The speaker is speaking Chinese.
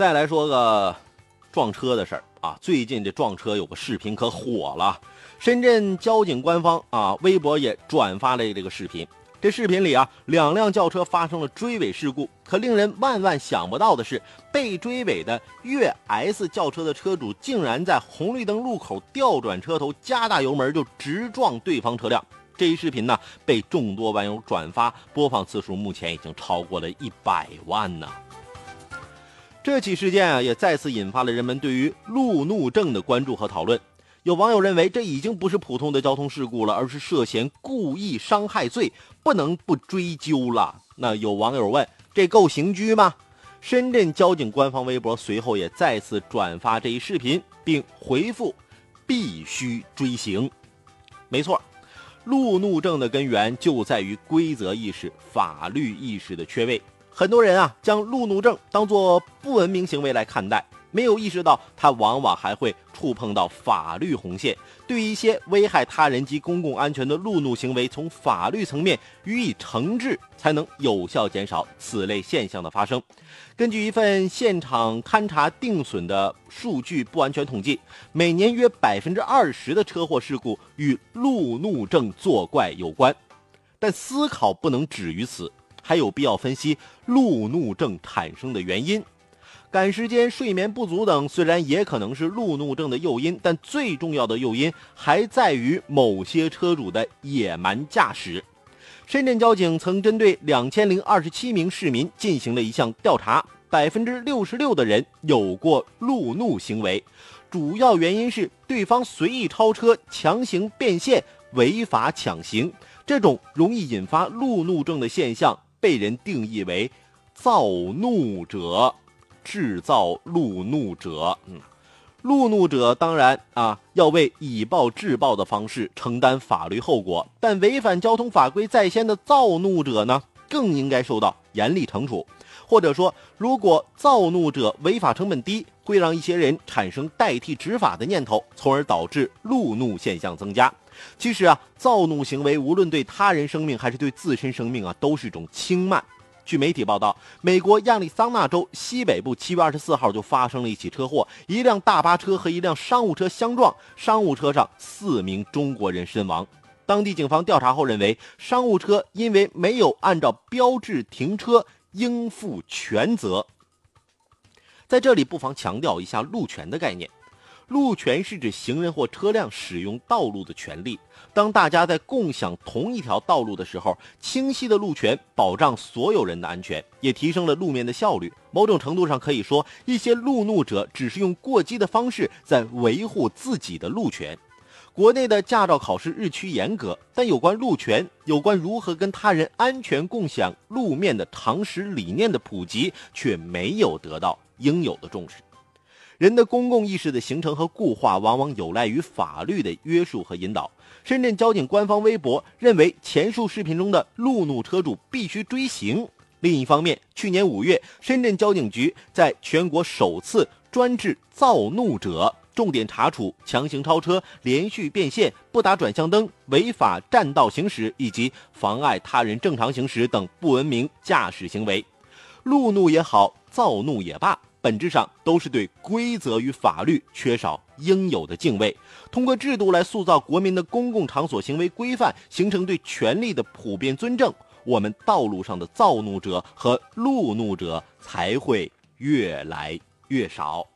再来说个撞车的事儿啊，最近这撞车有个视频可火了，深圳交警官方啊微博也转发了这个视频。这视频里啊，两辆轿车发生了追尾事故。可令人万万想不到的是，被追尾的粤 S 轿车的车主竟然在红绿灯路口调转车头，加大油门就直撞对方车辆。这一视频呢，被众多网友转发，播放次数目前已经超过了一百万呢。这起事件啊，也再次引发了人们对于路怒症的关注和讨论。有网友认为，这已经不是普通的交通事故了，而是涉嫌故意伤害罪，不能不追究了。那有网友问：“这够刑拘吗？”深圳交警官方微博随后也再次转发这一视频，并回复：“必须追刑。”没错，路怒症的根源就在于规则意识、法律意识的缺位。很多人啊，将路怒症当作不文明行为来看待。没有意识到，它往往还会触碰到法律红线。对一些危害他人及公共安全的路怒行为，从法律层面予以惩治，才能有效减少此类现象的发生。根据一份现场勘查定损的数据不完全统计，每年约百分之二十的车祸事故与路怒症作怪有关。但思考不能止于此，还有必要分析路怒症产生的原因。赶时间、睡眠不足等虽然也可能是路怒症的诱因，但最重要的诱因还在于某些车主的野蛮驾驶。深圳交警曾针对两千零二十七名市民进行了一项调查，百分之六十六的人有过路怒行为，主要原因是对方随意超车、强行变线、违法抢行，这种容易引发路怒症的现象被人定义为造怒者。制造路怒者，嗯，路怒者当然啊要为以暴制暴的方式承担法律后果，但违反交通法规在先的造怒者呢，更应该受到严厉惩处。或者说，如果造怒者违法成本低，会让一些人产生代替执法的念头，从而导致路怒现象增加。其实啊，造怒行为无论对他人生命还是对自身生命啊，都是一种轻慢。据媒体报道，美国亚利桑那州西北部七月二十四号就发生了一起车祸，一辆大巴车和一辆商务车相撞，商务车上四名中国人身亡。当地警方调查后认为，商务车因为没有按照标志停车，应负全责。在这里，不妨强调一下路权的概念。路权是指行人或车辆使用道路的权利。当大家在共享同一条道路的时候，清晰的路权保障所有人的安全，也提升了路面的效率。某种程度上可以说，一些路怒者只是用过激的方式在维护自己的路权。国内的驾照考试日趋严格，但有关路权、有关如何跟他人安全共享路面的常识理念的普及，却没有得到应有的重视。人的公共意识的形成和固化，往往有赖于法律的约束和引导。深圳交警官方微博认为，前述视频中的路怒车主必须追刑。另一方面，去年五月，深圳交警局在全国首次专治躁怒者，重点查处强行超车、连续变线、不打转向灯、违法占道行驶以及妨碍他人正常行驶等不文明驾驶行为。路怒也好，躁怒也罢。本质上都是对规则与法律缺少应有的敬畏，通过制度来塑造国民的公共场所行为规范，形成对权力的普遍尊重，我们道路上的躁怒者和路怒者才会越来越少。